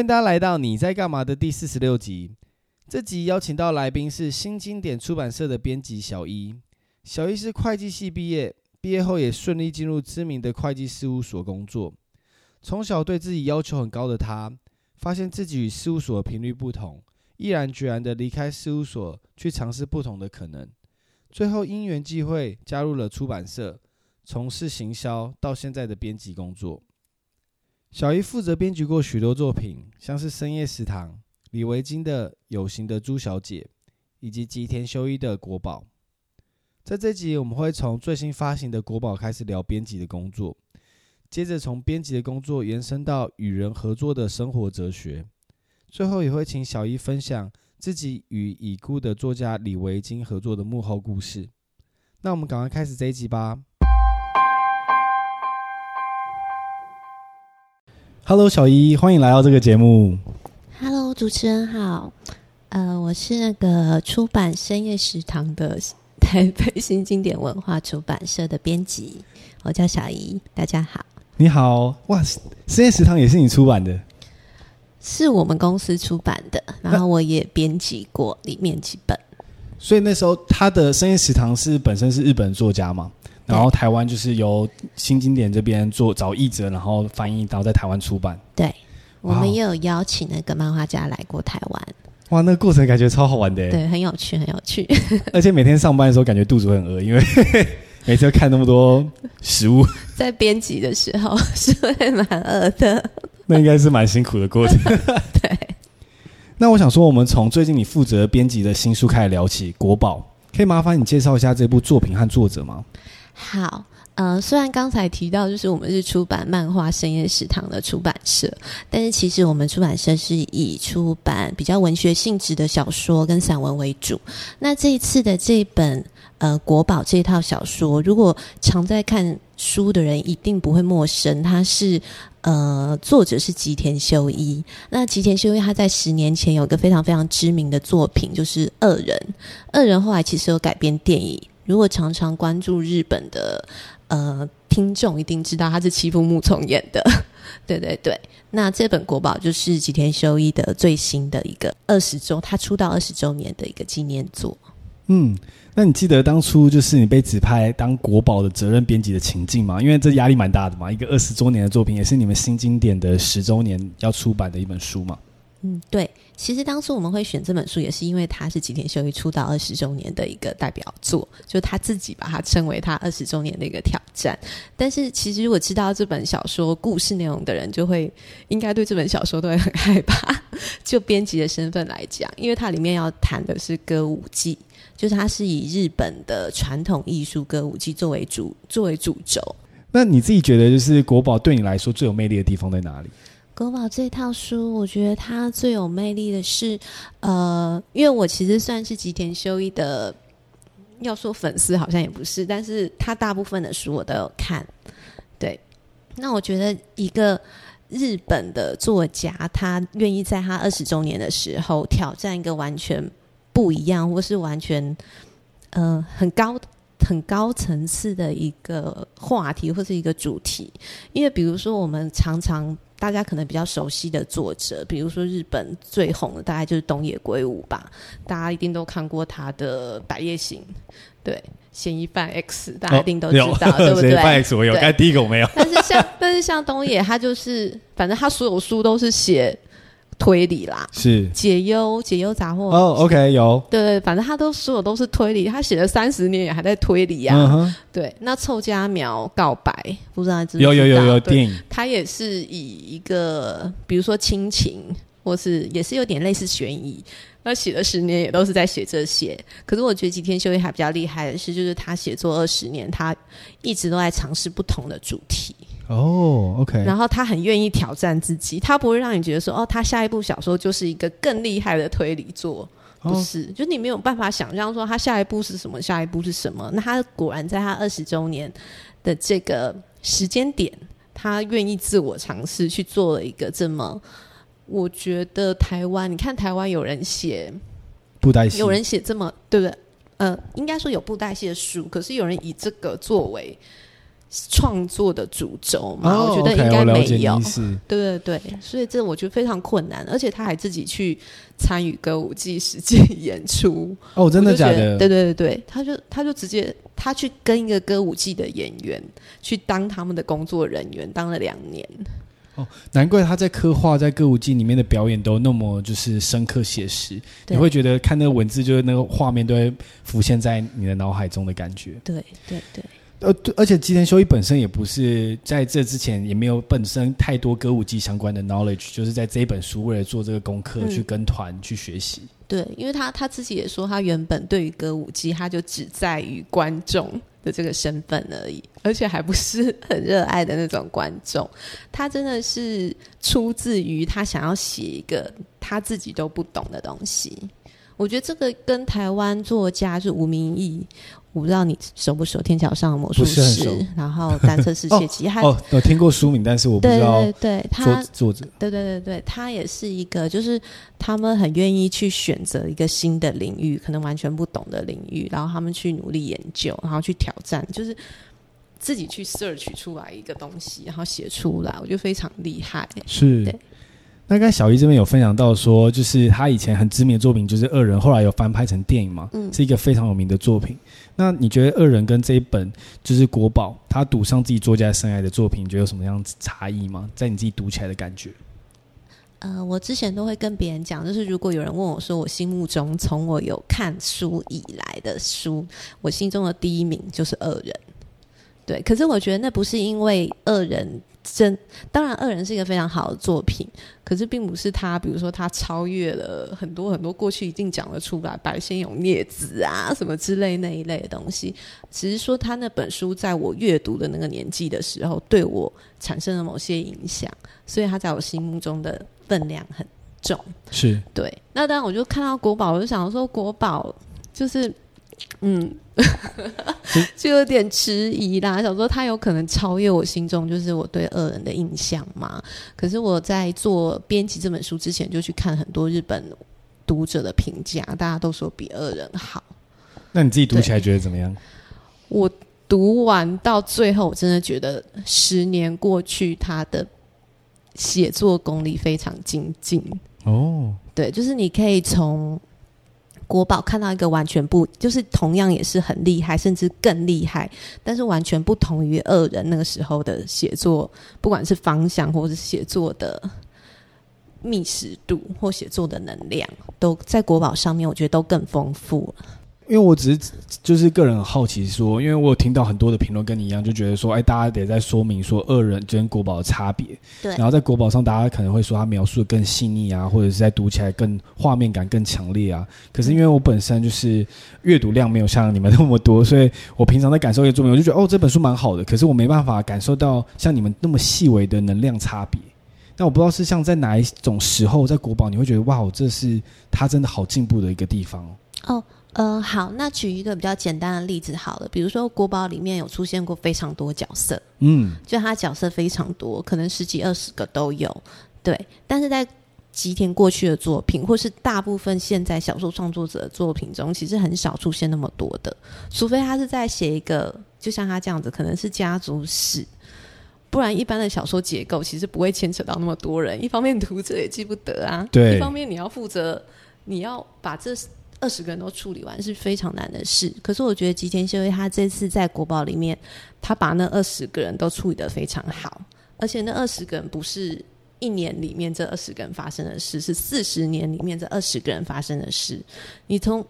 欢迎大家来到你在干嘛的第四十六集。这集邀请到来宾是新经典出版社的编辑小一。小一是会计系毕业，毕业后也顺利进入知名的会计事务所工作。从小对自己要求很高的他，发现自己与事务所的频率不同，毅然决然地离开事务所，去尝试不同的可能。最后因缘际会加入了出版社，从事行销到现在的编辑工作。小一负责编辑过许多作品，像是深夜食堂、李维京的《有形的朱小姐》，以及吉田修一的《国宝》。在这集我们会从最新发行的《国宝》开始聊编辑的工作，接着从编辑的工作延伸到与人合作的生活哲学，最后也会请小一分享。自己与已故的作家李维京合作的幕后故事。那我们赶快开始这一集吧。Hello，小姨，欢迎来到这个节目。Hello，主持人好。呃，我是那个出版深夜食堂的台北新经典文化出版社的编辑，我叫小姨。大家好。你好，哇，深夜食堂也是你出版的？是我们公司出版的，然后我也编辑过里面几本。所以那时候他的深夜食堂是本身是日本作家嘛，然后台湾就是由新经典这边做找译者，然后翻译，然后在台湾出版。对，我们也有邀请那个漫画家来过台湾。哇，那个过程感觉超好玩的。对，很有趣，很有趣。而且每天上班的时候感觉肚子会很饿，因为 每次要看那么多食物。在编辑的时候是会蛮饿的。那应该是蛮辛苦的过程。对。那我想说，我们从最近你负责编辑的新书开始聊起，《国宝》，可以麻烦你介绍一下这部作品和作者吗？好，呃，虽然刚才提到就是我们是出版漫画深夜食堂的出版社，但是其实我们出版社是以出版比较文学性质的小说跟散文为主。那这一次的这本呃《国宝》这套小说，如果常在看书的人一定不会陌生，它是。呃，作者是吉田修一。那吉田修一他在十年前有一个非常非常知名的作品，就是《恶人》。《恶人》后来其实有改编电影。如果常常关注日本的呃听众，一定知道他是欺负木聪演的。对对对。那这本《国宝》就是吉田修一的最新的一个二十周，他出道二十周年的一个纪念作。嗯。那你记得当初就是你被指派当国宝的责任编辑的情境吗？因为这压力蛮大的嘛，一个二十周年的作品，也是你们新经典的十周年要出版的一本书嘛。嗯，对。其实当初我们会选这本书，也是因为它是吉田秀一出道二十周年的一个代表作，就他自己把它称为他二十周年的一个挑战。但是其实如果知道这本小说故事内容的人，就会应该对这本小说都会很害怕。就编辑的身份来讲，因为它里面要谈的是歌舞伎。就是它是以日本的传统艺术歌舞伎作为主作为主轴。那你自己觉得，就是国宝对你来说最有魅力的地方在哪里？国宝这套书，我觉得它最有魅力的是，呃，因为我其实算是吉田修一的，要说粉丝好像也不是，但是他大部分的书我都有看。对，那我觉得一个日本的作家，他愿意在他二十周年的时候挑战一个完全。不一样，或是完全，呃，很高、很高层次的一个话题，或是一个主题。因为比如说，我们常常大家可能比较熟悉的作者，比如说日本最红的，大概就是东野圭吾吧。大家一定都看过他的《百夜行》，对，《嫌疑犯 X》，大家一定都知道，哦、对不对？嫌疑犯 X 我有，但第一个我没有。但是像，但是像东野，他就是，反正他所有书都是写。推理啦，是解忧解忧杂货哦、oh,，OK，有对对，反正他都所有都是推理，他写了三十年也还在推理呀、啊。Uh -huh. 对，那臭家苗告白，不知道有有有有电影，他也是以一个比如说亲情，或是也是有点类似悬疑，那写了十年也都是在写这些。可是我觉得吉田修一还比较厉害的是，就是他写作二十年，他一直都在尝试不同的主题。哦、oh,，OK。然后他很愿意挑战自己，他不会让你觉得说，哦，他下一部小说就是一个更厉害的推理作，不是？Oh. 就你没有办法想象说他下一步是什么，下一步是什么。那他果然在他二十周年的这个时间点，他愿意自我尝试去做了一个这么，我觉得台湾，你看台湾有人写布袋戏，有人写这么对不对？呃，应该说有布袋戏的书，可是有人以这个作为。创作的主轴嘛，哦、我觉得应该没有。Okay, 对对对，所以这我觉得非常困难，而且他还自己去参与歌舞伎实际演出。哦，真的假的？对对对对，他就他就直接他去跟一个歌舞伎的演员去当他们的工作人员，当了两年。哦，难怪他在刻画在歌舞伎里面的表演都那么就是深刻写实，你会觉得看那个文字，就是那个画面都会浮现在你的脑海中的感觉。对对对。呃，而且吉田修一本身也不是在这之前也没有本身太多歌舞伎相关的 knowledge，就是在这一本书为了做这个功课、嗯、去跟团去学习。对，因为他他自己也说，他原本对于歌舞伎，他就只在于观众的这个身份而已，而且还不是很热爱的那种观众。他真的是出自于他想要写一个他自己都不懂的东西。我觉得这个跟台湾作家是吴明益。我不知道你熟不熟《天桥上的魔术师》，然后《单车世界奇》哦，哦，有听过书名，但是我不知道。对对对，他作者，对对对对，他也是一个，就是他们很愿意去选择一个新的领域，可能完全不懂的领域，然后他们去努力研究，然后去挑战，就是自己去 search 出来一个东西，然后写出来，我觉得非常厉害。是。对。那刚才小姨这边有分享到说，就是他以前很知名的作品就是《恶人》，后来有翻拍成电影嘛，嗯，是一个非常有名的作品。那你觉得《恶人》跟这一本就是国宝，他赌上自己作家深爱的作品，你觉得有什么样子差异吗？在你自己读起来的感觉？呃，我之前都会跟别人讲，就是如果有人问我说，我心目中从我有看书以来的书，我心中的第一名就是《恶人》。对，可是我觉得那不是因为《恶人》。真当然，《恶人》是一个非常好的作品，可是并不是他，比如说他超越了很多很多过去已经讲得出来白先勇、孽子啊什么之类那一类的东西，只是说他那本书在我阅读的那个年纪的时候，对我产生了某些影响，所以他在我心目中的分量很重。是对。那当然，我就看到国宝，我就想说国宝就是。嗯，就有点迟疑啦。想说他有可能超越我心中就是我对恶人的印象嘛？可是我在做编辑这本书之前，就去看很多日本读者的评价，大家都说比恶人好。那你自己读起来觉得怎么样？我读完到最后，我真的觉得十年过去，他的写作功力非常精进。哦，对，就是你可以从。国宝看到一个完全不，就是同样也是很厉害，甚至更厉害，但是完全不同于二人那个时候的写作，不管是方向或是写作的密实度或写作的能量，都在国宝上面，我觉得都更丰富了。因为我只是就是个人很好奇说，因为我有听到很多的评论跟你一样，就觉得说，哎，大家得在说明说二人跟国宝的差别。对。然后在国宝上，大家可能会说他描述的更细腻啊，或者是在读起来更画面感更强烈啊。可是因为我本身就是阅读量没有像你们那么多，所以我平常在感受一个作品，我就觉得哦，这本书蛮好的。可是我没办法感受到像你们那么细微的能量差别。那我不知道是像在哪一种时候，在国宝你会觉得哇，这是他真的好进步的一个地方哦。呃，好，那举一个比较简单的例子好了，比如说国宝里面有出现过非常多角色，嗯，就他角色非常多，可能十几二十个都有，对。但是在吉田过去的作品，或是大部分现在小说创作者的作品中，其实很少出现那么多的，除非他是在写一个，就像他这样子，可能是家族史，不然一般的小说结构其实不会牵扯到那么多人。一方面读者也记不得啊，对；一方面你要负责，你要把这。二十个人都处理完是非常难的事，可是我觉得吉田秀一他这次在国宝里面，他把那二十个人都处理得非常好，而且那二十个人不是一年里面这二十个人发生的事，是四十年里面这二十个人发生的事。你从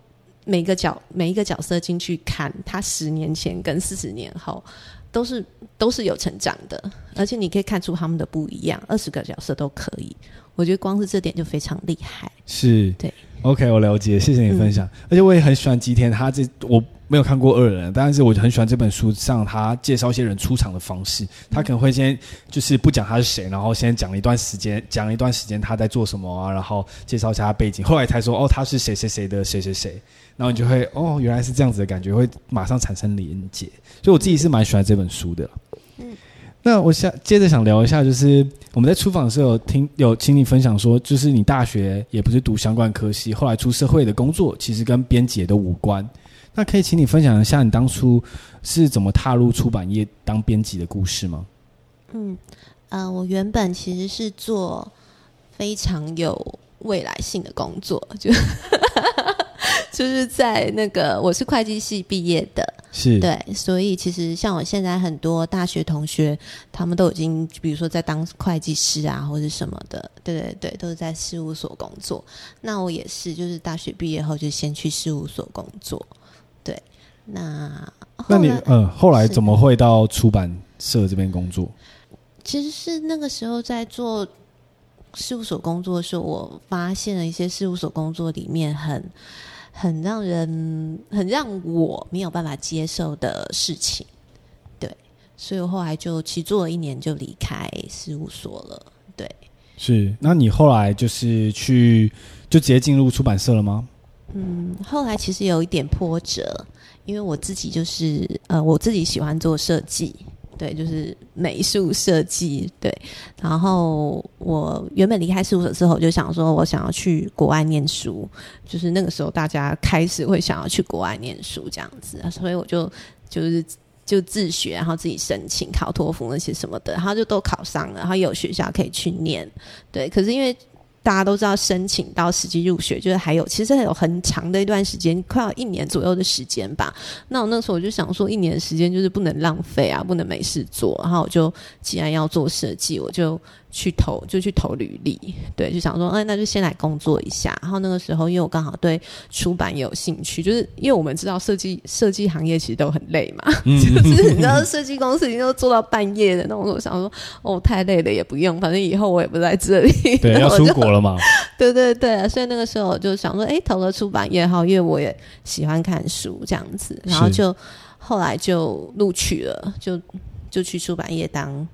每个角每一个角色进去看，他十年前跟四十年后都是都是有成长的，而且你可以看出他们的不一样。二十个角色都可以，我觉得光是这点就非常厉害。是，对。OK，我了解，谢谢你分享。嗯、而且我也很喜欢吉田，他这我没有看过恶人，但是我很喜欢这本书上他介绍一些人出场的方式。他可能会先就是不讲他是谁，然后先讲了一段时间，讲了一段时间他在做什么啊，然后介绍一下他背景，后来才说哦他是谁谁谁的谁谁谁，然后你就会哦原来是这样子的感觉，会马上产生连结。所以我自己是蛮喜欢这本书的。嗯。那我想接着想聊一下，就是我们在出访的时候有听有请你分享说，就是你大学也不是读相关科系，后来出社会的工作其实跟编辑也都无关。那可以请你分享一下你当初是怎么踏入出版业当编辑的故事吗？嗯，呃，我原本其实是做非常有未来性的工作，就 就是在那个我是会计系毕业的，是对，所以其实像我现在很多大学同学，他们都已经比如说在当会计师啊，或者什么的，对对对，都是在事务所工作。那我也是，就是大学毕业后就先去事务所工作。对，那那你嗯，后来怎么会到出版社这边工作？其实是那个时候在做事务所工作的时候，我发现了一些事务所工作里面很很让人很让我没有办法接受的事情，对，所以我后来就其实做了一年就离开事务所了。对，是，那你后来就是去就直接进入出版社了吗？嗯，后来其实有一点波折，因为我自己就是呃，我自己喜欢做设计。对，就是美术设计。对，然后我原本离开事务所之后，就想说我想要去国外念书。就是那个时候，大家开始会想要去国外念书这样子，所以我就就是就自学，然后自己申请考托福那些什么的，然后就都考上了，然后有学校可以去念。对，可是因为。大家都知道，申请到实际入学就是还有，其实还有很长的一段时间，快要一年左右的时间吧。那我那时候我就想说，一年时间就是不能浪费啊，不能没事做。然后我就既然要做设计，我就。去投就去投履历，对，就想说，哎，那就先来工作一下。然后那个时候，因为我刚好对出版有兴趣，就是因为我们知道设计设计行业其实都很累嘛，嗯、就是你知道设计公司已经都做到半夜的那种。我想说，哦，太累了也不用，反正以后我也不在这里，对，要出国了嘛。对对对，所以那个时候我就想说，哎，投了出版业好，因为我也喜欢看书这样子，然后就后来就录取了，就就去出版业当。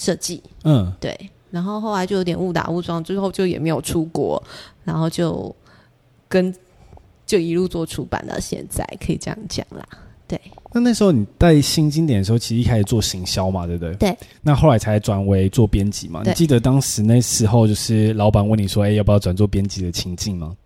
设计，嗯，对，然后后来就有点误打误撞，最后就也没有出国，然后就跟就一路做出版到现在，可以这样讲啦。对，那那时候你在新经典的时候，其实一开始做行销嘛，对不对？对。那后来才转为做编辑嘛？你记得当时那时候就是老板问你说：“哎，要不要转做编辑的情境吗？”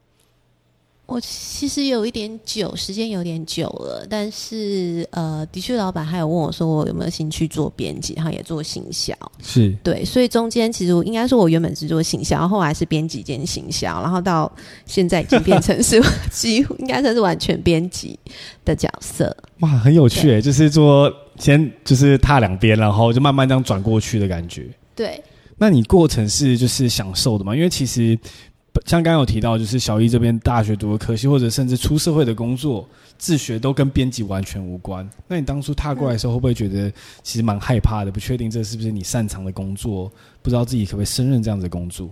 我其实有一点久，时间有点久了，但是呃，的确，老板还有问我说，我有没有兴趣做编辑，然后也做行销，是对，所以中间其实我应该说，我原本是做行销，后来是编辑兼行销，然后到现在已经变成是 几乎应该算是完全编辑的角色。哇，很有趣诶，就是说先就是踏两边，然后就慢慢这样转过去的感觉。对，那你过程是就是享受的吗？因为其实。像刚刚有提到，就是小一这边大学读的科系，或者甚至出社会的工作，自学都跟编辑完全无关。那你当初踏过来的时候，会不会觉得其实蛮害怕的？不确定这是不是你擅长的工作，不知道自己可不可以胜任这样子的工作？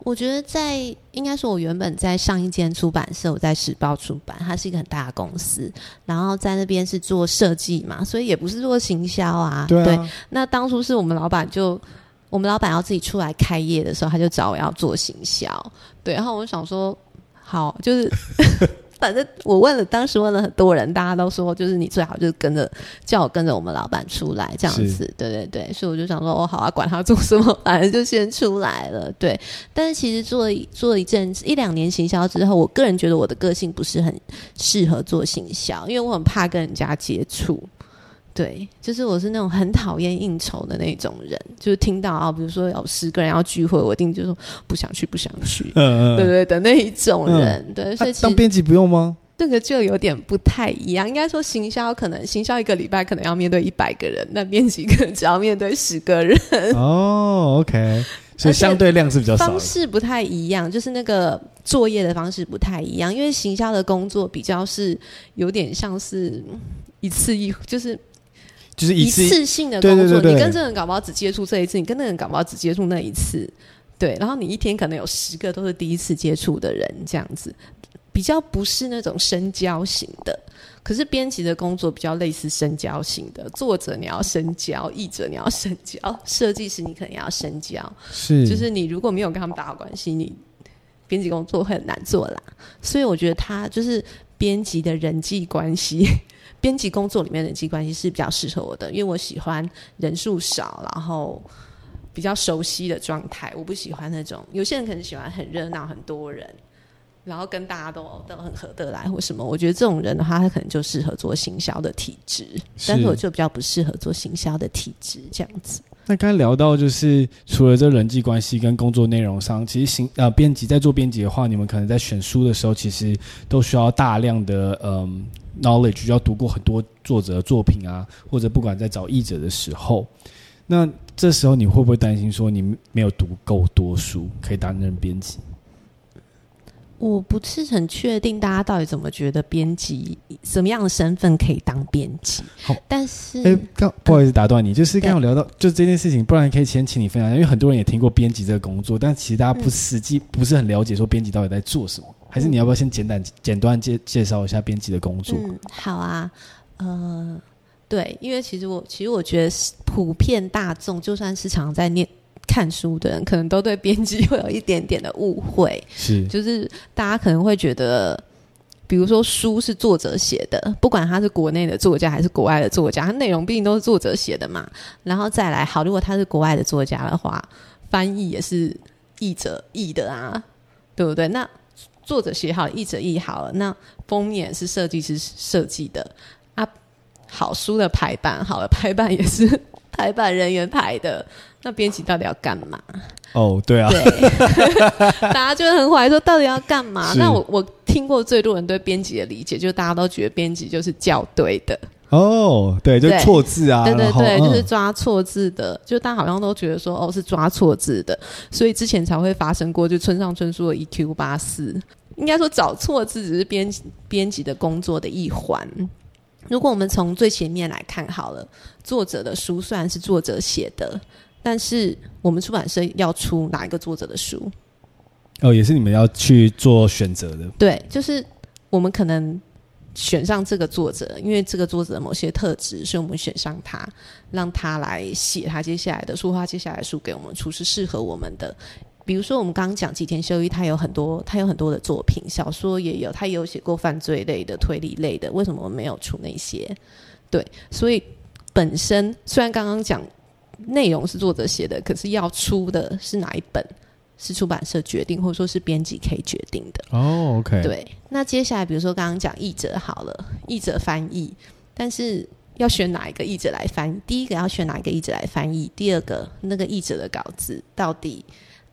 我觉得在应该说，我原本在上一间出版社，我在时报出版，它是一个很大的公司，然后在那边是做设计嘛，所以也不是做行销啊。对啊。对，那当初是我们老板就。我们老板要自己出来开业的时候，他就找我要做行销，对，然后我想说，好，就是 反正我问了，当时问了很多人，大家都说，就是你最好就是跟着叫我跟着我们老板出来这样子，对对对，所以我就想说，哦，好啊，管他做什么，反正就先出来了，对。但是其实做了做了一阵子一两年行销之后，我个人觉得我的个性不是很适合做行销，因为我很怕跟人家接触。对，就是我是那种很讨厌应酬的那种人，就是听到啊，比如说有十个人要聚会，我一定就说不想去，不想去，嗯嗯，对对的那一种人，嗯、对，所以、啊、当编辑不用吗？这个就有点不太一样，应该说行销可能行销一个礼拜可能要面对一百个人，那编辑可能只要面对十个人。哦，OK，所以相对量是比较少，方式不太一样，就是那个作业的方式不太一样，因为行销的工作比较是有点像是一次一就是。就是一次，性的工作，对对对对，你跟这个人搞不好只接触这一次，你跟那个人搞不好只接触那一次，对。然后你一天可能有十个都是第一次接触的人，这样子比较不是那种深交型的。可是编辑的工作比较类似深交型的，作者你要深交，译者你要深交，设计师你可能要深交，是。就是你如果没有跟他们打好关系，你编辑工作会很难做啦。所以我觉得他就是编辑的人际关系。编辑工作里面人际关系是比较适合我的，因为我喜欢人数少，然后比较熟悉的状态。我不喜欢那种有些人可能喜欢很热闹、很多人，然后跟大家都都很合得来或什么。我觉得这种人的话，他可能就适合做行销的体质，但是我就比较不适合做行销的体质这样子。那刚才聊到，就是除了这人际关系跟工作内容上，其实行呃编辑在做编辑的话，你们可能在选书的时候，其实都需要大量的嗯 knowledge，就要读过很多作者的作品啊，或者不管在找译者的时候，那这时候你会不会担心说你没有读够多书可以担任编辑？我不是很确定大家到底怎么觉得编辑什么样的身份可以当编辑。好，但是哎，刚不好意思打断你，就是刚刚聊到就这件事情，不然可以先请你分享，因为很多人也听过编辑这个工作，但其实大家不实际不是很了解说编辑到底在做什么，还是你要不要先简单简短介介绍一下编辑的工作？嗯，好啊，呃，对，因为其实我其实我觉得普遍大众就算是常在念。看书的人可能都对编辑会有一点点的误会，是，就是大家可能会觉得，比如说书是作者写的，不管他是国内的作家还是国外的作家，他内容毕竟都是作者写的嘛。然后再来，好，如果他是国外的作家的话，翻译也是译者译的啊，对不对？那作者写好，译者译好了，那封面是设计师设计的啊，好，书的排版好了，排版也是排版人员排的。那编辑到底要干嘛？哦、oh，对啊，对，大家就会很怀疑说到底要干嘛？那我我听过最多人对编辑的理解，就是大家都觉得编辑就是校对的。哦、oh，对，就错字啊，对对对，嗯、就是抓错字的。就大家好像都觉得说，哦，是抓错字的，所以之前才会发生过，就村上春树的 EQ 八四，应该说找错字只是编编辑的工作的一环。如果我们从最前面来看好了，作者的书虽然是作者写的。但是我们出版社要出哪一个作者的书？哦，也是你们要去做选择的。对，就是我们可能选上这个作者，因为这个作者的某些特质，所以我们选上他，让他来写他接下来的书，他接下来的书给我们出是适合我们的。比如说，我们刚刚讲吉田修一，他有很多，他有很多的作品，小说也有，他也有写过犯罪类的、推理类的。为什么我没有出那些？对，所以本身虽然刚刚讲。内容是作者写的，可是要出的是哪一本，是出版社决定，或者说是编辑可以决定的。哦，OK。对，那接下来比如说刚刚讲译者好了，译者翻译，但是要选哪一个译者来翻译？第一个要选哪一个译者来翻译？第二个那个译者的稿子到底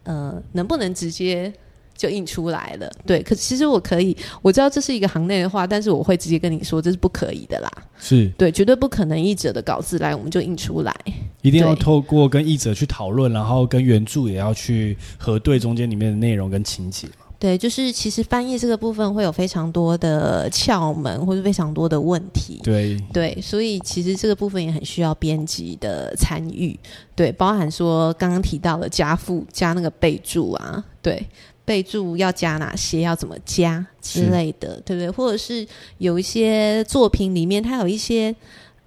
呃能不能直接？就印出来了，对。可其实我可以，我知道这是一个行内的话，但是我会直接跟你说，这是不可以的啦。是对，绝对不可能译者的稿子来我们就印出来，一定要透过跟译者去讨论，然后跟原著也要去核对中间里面的内容跟情节。对，就是其实翻译这个部分会有非常多的窍门，或者非常多的问题。对对，所以其实这个部分也很需要编辑的参与。对，包含说刚刚提到的加附加那个备注啊，对。备注要加哪些？要怎么加之类的，对不对？或者是有一些作品里面，它有一些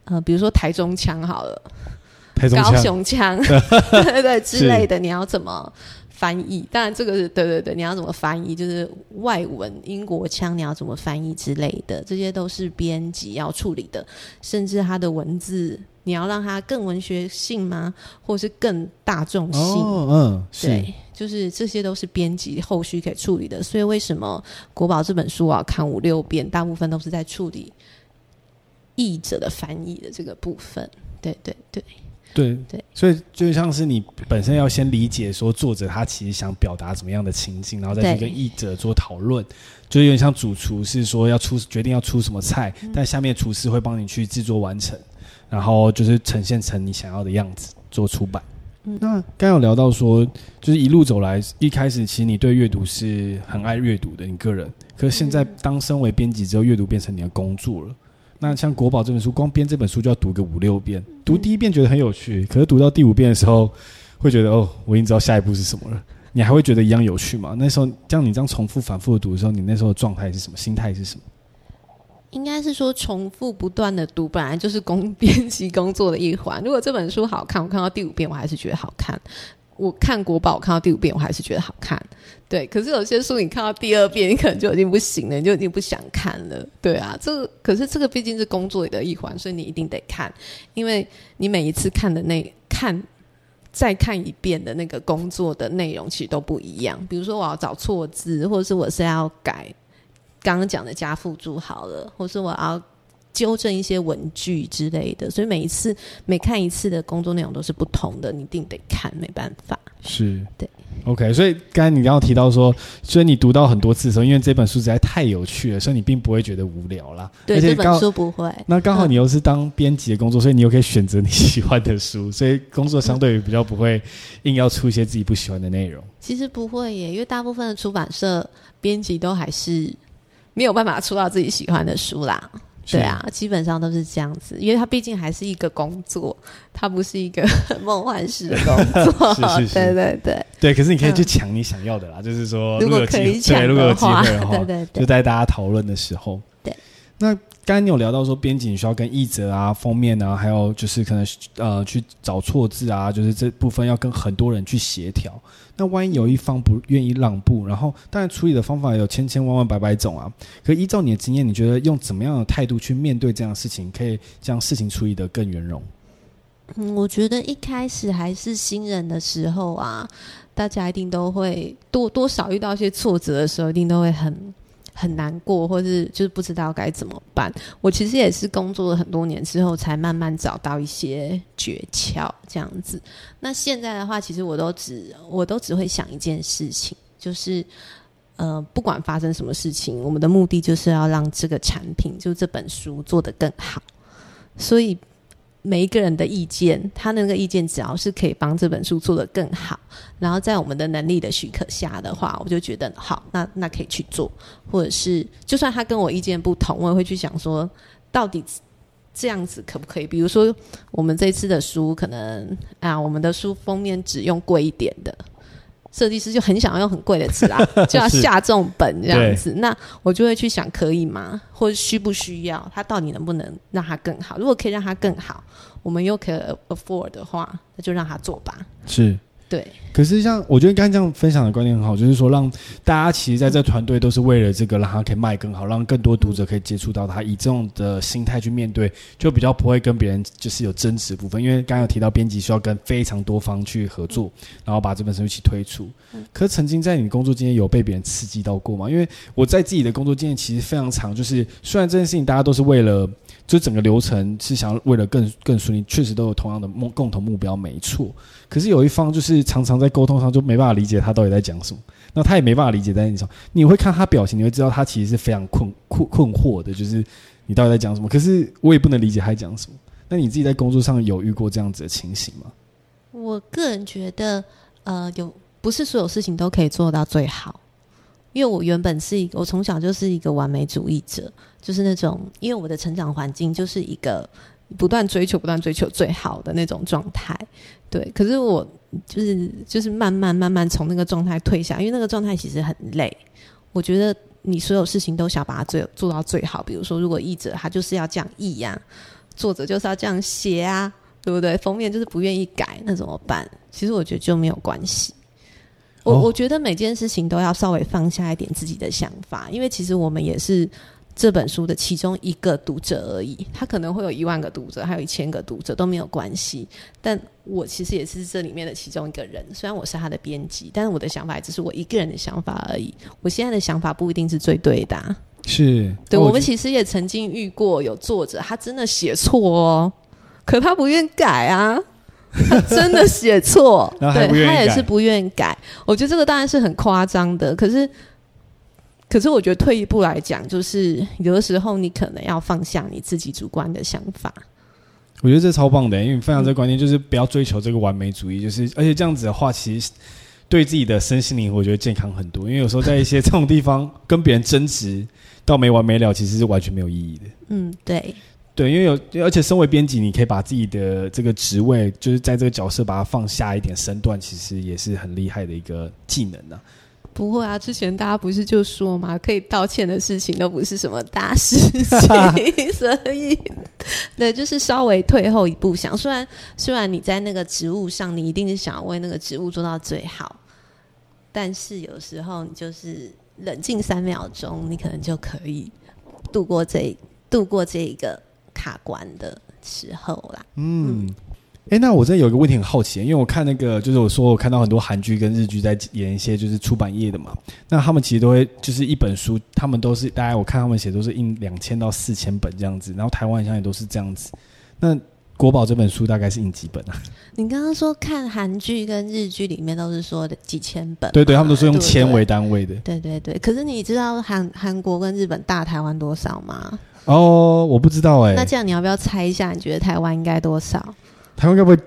呃，比如说台中腔好了，台中高雄腔，对对对之类的，你要怎么翻译？当然，这个是对对对，你要怎么翻译？就是外文英国腔，你要怎么翻译之类的，这些都是编辑要处理的。甚至它的文字，你要让它更文学性吗？或是更大众性？哦，嗯，对。就是这些都是编辑后续可以处理的，所以为什么国宝这本书我要看五六遍？大部分都是在处理译者的翻译的这个部分。对对对对对，所以就像是你本身要先理解说作者他其实想表达怎么样的情境，然后再去跟译者做讨论，就有点像主厨是说要出决定要出什么菜，嗯、但下面厨师会帮你去制作完成，然后就是呈现成你想要的样子做出版。嗯、那刚有聊到说，就是一路走来，一开始其实你对阅读是很爱阅读的，你个人。可是现在当身为编辑之后，阅读变成你的工作了。那像国宝这本书，光编这本书就要读个五六遍。读第一遍觉得很有趣，可是读到第五遍的时候，会觉得哦，我已经知道下一步是什么了。你还会觉得一样有趣吗？那时候，像你这样重复反复的读的时候，你那时候的状态是什么？心态是什么？应该是说，重复不断的读，本来就是工 编辑工作的一环。如果这本书好看，我看到第五遍，我还是觉得好看。我看国宝，我看到第五遍，我还是觉得好看。对，可是有些书你看到第二遍，你可能就已经不行了，你就已经不想看了。对啊，这个可是这个毕竟是工作里的一环，所以你一定得看，因为你每一次看的那看再看一遍的那个工作的内容其实都不一样。比如说我要找错字，或者是我是要改刚刚讲的加辅助好了，或是我要纠正一些文具之类的。所以每一次每看一次的工作内容都是不同的，你一定得看，没办法。是，对。OK，所以刚才你刚刚提到说，所以你读到很多次的时候，因为这本书实在太有趣了，所以你并不会觉得无聊啦。对，而且这本书不会。那刚好你又是当编辑的工作，嗯，所以你又可以选择你喜欢的书，所以工作相对于比较不会硬要出一些自己不喜欢的内容。其实不会耶，因为大部分的出版社编辑都还是没有办法出到自己喜欢的书啦。对啊，基本上都是这样子，因为它毕竟还是一个工作，它不是一个 梦幻式的工作。是是是，对对对对。可是你可以去抢你想要的啦，嗯、就是说，如果可以抢，如果有机会的话，对对对，就在大家讨论的时候。对。那刚才你有聊到说，编辑你需要跟译者啊、封面啊，还有就是可能呃去找错字啊，就是这部分要跟很多人去协调。那万一有一方不愿意让步，然后当然处理的方法有千千万万百百种啊。可依照你的经验，你觉得用怎么样的态度去面对这样的事情，可以将事情处理得更圆融？嗯，我觉得一开始还是新人的时候啊，大家一定都会多多少遇到一些挫折的时候，一定都会很。很难过，或是就是不知道该怎么办。我其实也是工作了很多年之后，才慢慢找到一些诀窍这样子。那现在的话，其实我都只我都只会想一件事情，就是呃，不管发生什么事情，我们的目的就是要让这个产品，就这本书做得更好。所以。每一个人的意见，他那个意见只要是可以帮这本书做得更好，然后在我们的能力的许可下的话，我就觉得好，那那可以去做，或者是就算他跟我意见不同，我也会去想说，到底这样子可不可以？比如说我们这次的书，可能啊，我们的书封面只用贵一点的。设计师就很想要用很贵的字啊，就要下重本这样子。那我就会去想，可以吗？或者需不需要？它到底能不能让它更好？如果可以让它更好，我们又可以 afford 的话，那就让它做吧。是。对，可是像我觉得刚才这样分享的观念很好，就是说让大家其实在这团队都是为了这个，让他可以卖更好，让更多读者可以接触到他，以这种的心态去面对，就比较不会跟别人就是有争执部分。因为刚刚有提到编辑需要跟非常多方去合作，然后把这本书一起推出。可是曾经在你工作经验有被别人刺激到过吗？因为我在自己的工作经验其实非常长，就是虽然这件事情大家都是为了。就整个流程是想要为了更更顺利，确实都有同样的目共同目标，没错。可是有一方就是常常在沟通上就没办法理解他到底在讲什么，那他也没办法理解在你说，你会看他表情，你会知道他其实是非常困困困惑的，就是你到底在讲什么。可是我也不能理解他讲什么。那你自己在工作上有遇过这样子的情形吗？我个人觉得，呃，有不是所有事情都可以做到最好。因为我原本是一个，我从小就是一个完美主义者，就是那种，因为我的成长环境就是一个不断追求、不断追求最好的那种状态，对。可是我就是就是慢慢慢慢从那个状态退下，因为那个状态其实很累。我觉得你所有事情都想把它做做到最好，比如说，如果译者他就是要这样译呀，作者就是要这样写啊，对不对？封面就是不愿意改，那怎么办？其实我觉得就没有关系。我我觉得每件事情都要稍微放下一点自己的想法，因为其实我们也是这本书的其中一个读者而已。他可能会有一万个读者，还有一千个读者都没有关系。但我其实也是这里面的其中一个人，虽然我是他的编辑，但是我的想法只是我一个人的想法而已。我现在的想法不一定是最对的啊。是，对，我们其实也曾经遇过有作者，他真的写错哦，可他不愿改啊。他真的写错，对，他也是不愿意改。我觉得这个当然是很夸张的，可是，可是我觉得退一步来讲，就是有的时候你可能要放下你自己主观的想法。我觉得这超棒的，因为你分享这个观念就是不要追求这个完美主义，就是而且这样子的话，其实对自己的身心灵，我觉得健康很多。因为有时候在一些这种地方跟别人争执到没完没了，其实是完全没有意义的。嗯，对。对，因为有，而且身为编辑，你可以把自己的这个职位，就是在这个角色把它放下一点身段，其实也是很厉害的一个技能呢、啊。不会啊，之前大家不是就说嘛，可以道歉的事情都不是什么大事情，所以对，就是稍微退后一步想。虽然虽然你在那个职务上，你一定是想要为那个职务做到最好，但是有时候你就是冷静三秒钟，你可能就可以度过这度过这一个。卡关的时候啦，嗯，哎，那我这有一个问题很好奇，因为我看那个，就是我说我看到很多韩剧跟日剧在演一些就是出版业的嘛，那他们其实都会就是一本书，他们都是大概我看他们写都是印两千到四千本这样子，然后台湾好像也都是这样子。那国宝这本书大概是印几本啊？你刚刚说看韩剧跟日剧里面都是说的几千本，对对，他们都是用千为单位的。对对对，可是你知道韩韩国跟日本大台湾多少吗？哦，我不知道哎、欸。那这样你要不要猜一下？你觉得台湾应该多少？台湾该不会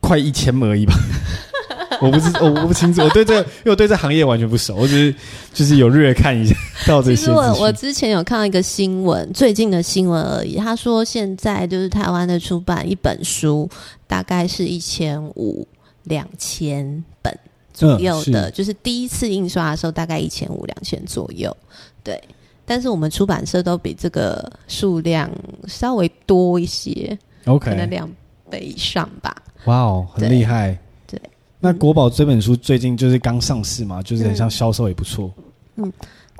快一千而已吧？我不知，我我不清楚。我对这个，因为我对这行业完全不熟，我只是就是有略看一下 到这些。其实我我之前有看到一个新闻，最近的新闻而已。他说现在就是台湾的出版一本书大概是一千五两千本左右的，嗯、是就是第一次印刷的时候大概一千五两千左右。对，但是我们出版社都比这个数量稍微多一些，OK，可能两。倍以上吧！哇哦，很厉害。对，那国宝这本书最近就是刚上市嘛，就是很像销售也不错。嗯，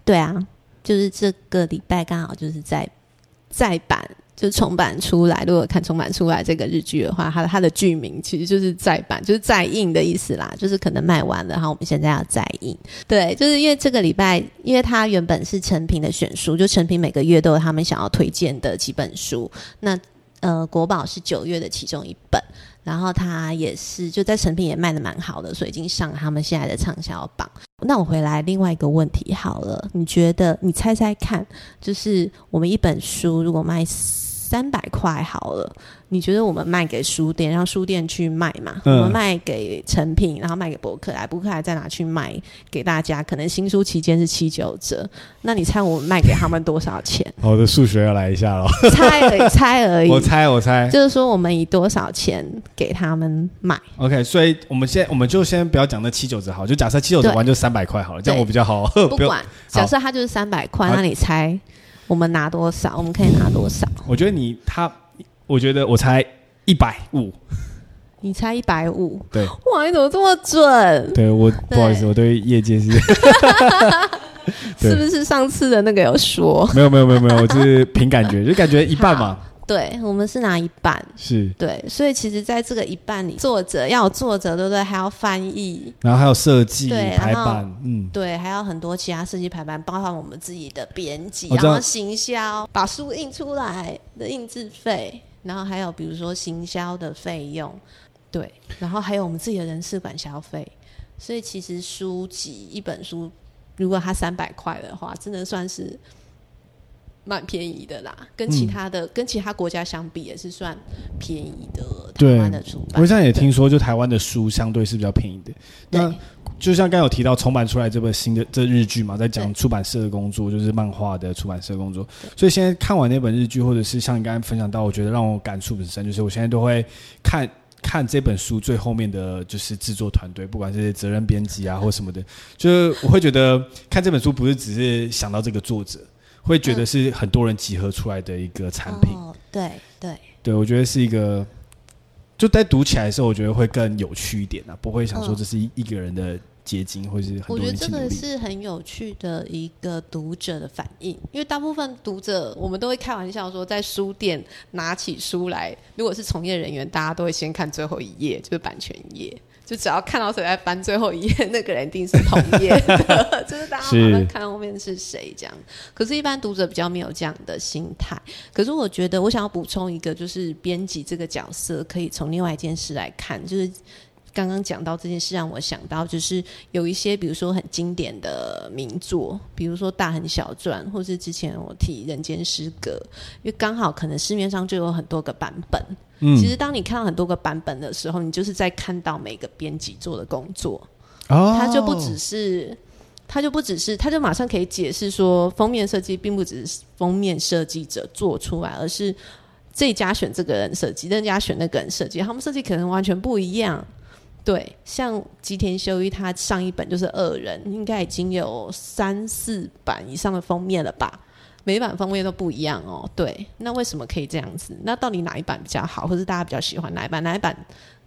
对啊，就是这个礼拜刚好就是在再版，就重版出来。如果看重版出来这个日剧的话，它的它的剧名其实就是再版，就是再印的意思啦。就是可能卖完了，然后我们现在要再印。对，就是因为这个礼拜，因为它原本是成品的选书，就成品每个月都有他们想要推荐的几本书。那呃，国宝是九月的其中一本，然后它也是就在成品也卖的蛮好的，所以已经上他们现在的畅销榜。那我回来另外一个问题好了，你觉得你猜猜看，就是我们一本书如果卖三百块好了。你觉得我们卖给书店，让书店去卖嘛？嗯、我们卖给成品，然后卖给博客来，博客来再拿去卖给大家。可能新书期间是七九折，那你猜我们卖给他们多少钱？我的数学要来一下了，猜而已，猜而已。我猜，我猜，就是说我们以多少钱给他们买？OK，所以我们先，我们就先不要讲那七九折好，就假设七九折完就三百块好了，这样我比较好。不管，假设它就是三百块，那你猜我们拿多少？我们可以拿多少？我觉得你他。我觉得我才一百五，你猜一百五？对，哇，你怎么这么准？对我不好意思，我对业界是，是不是上次的那个有说？没有没有没有没有，我就是凭感觉，就感觉一半嘛。对，我们是拿一半，是。对，所以其实在这个一半里，作者要有作者，对不对？还要翻译，然后还有设计排版，嗯，对，还有很多其他设计排版，包含我们自己的编辑，然后行销，把书印出来的印制费。然后还有比如说行销的费用，对，然后还有我们自己的人事管消费，所以其实书籍一本书，如果它三百块的话，真的算是蛮便宜的啦。跟其他的、嗯、跟其他国家相比，也是算便宜的。台湾的出版，我现在也听说，就台湾的书相对是比较便宜的。那就像刚刚有提到重版出来这本新的这日剧嘛，在讲出版社的工作，就是漫画的出版社的工作。所以现在看完那本日剧，或者是像你刚才分享到，我觉得让我感触很深，就是我现在都会看看这本书最后面的就是制作团队，不管是责任编辑啊或什么的，就是我会觉得看这本书不是只是想到这个作者，会觉得是很多人集合出来的一个产品。哦，对对对，我觉得是一个。就在读起来的时候，我觉得会更有趣一点啊，不会想说这是一一个人的结晶，嗯、或是很多人。我觉得这个是很有趣的一个读者的反应，因为大部分读者，我们都会开玩笑说，在书店拿起书来，如果是从业人员，大家都会先看最后一页，就是版权页。就只要看到谁在翻最后一页，那个人一定是同页的，就是大家马上看后面是谁这样。可是，一般读者比较没有这样的心态。可是，我觉得我想要补充一个，就是编辑这个角色，可以从另外一件事来看，就是。刚刚讲到这件事，让我想到就是有一些，比如说很经典的名作，比如说《大亨小传》，或是之前我提《人间失格》，因为刚好可能市面上就有很多个版本。嗯，其实当你看到很多个版本的时候，你就是在看到每个编辑做的工作。哦，他就不只是，他就不只是，他就马上可以解释说，封面设计并不只是封面设计者做出来，而是这家选这个人设计，那家选那个人设计，他们设计可能完全不一样。对，像吉田修一，他上一本就是《恶人》，应该已经有三四版以上的封面了吧？每版封面都不一样哦。对，那为什么可以这样子？那到底哪一版比较好，或是大家比较喜欢哪一版？哪一版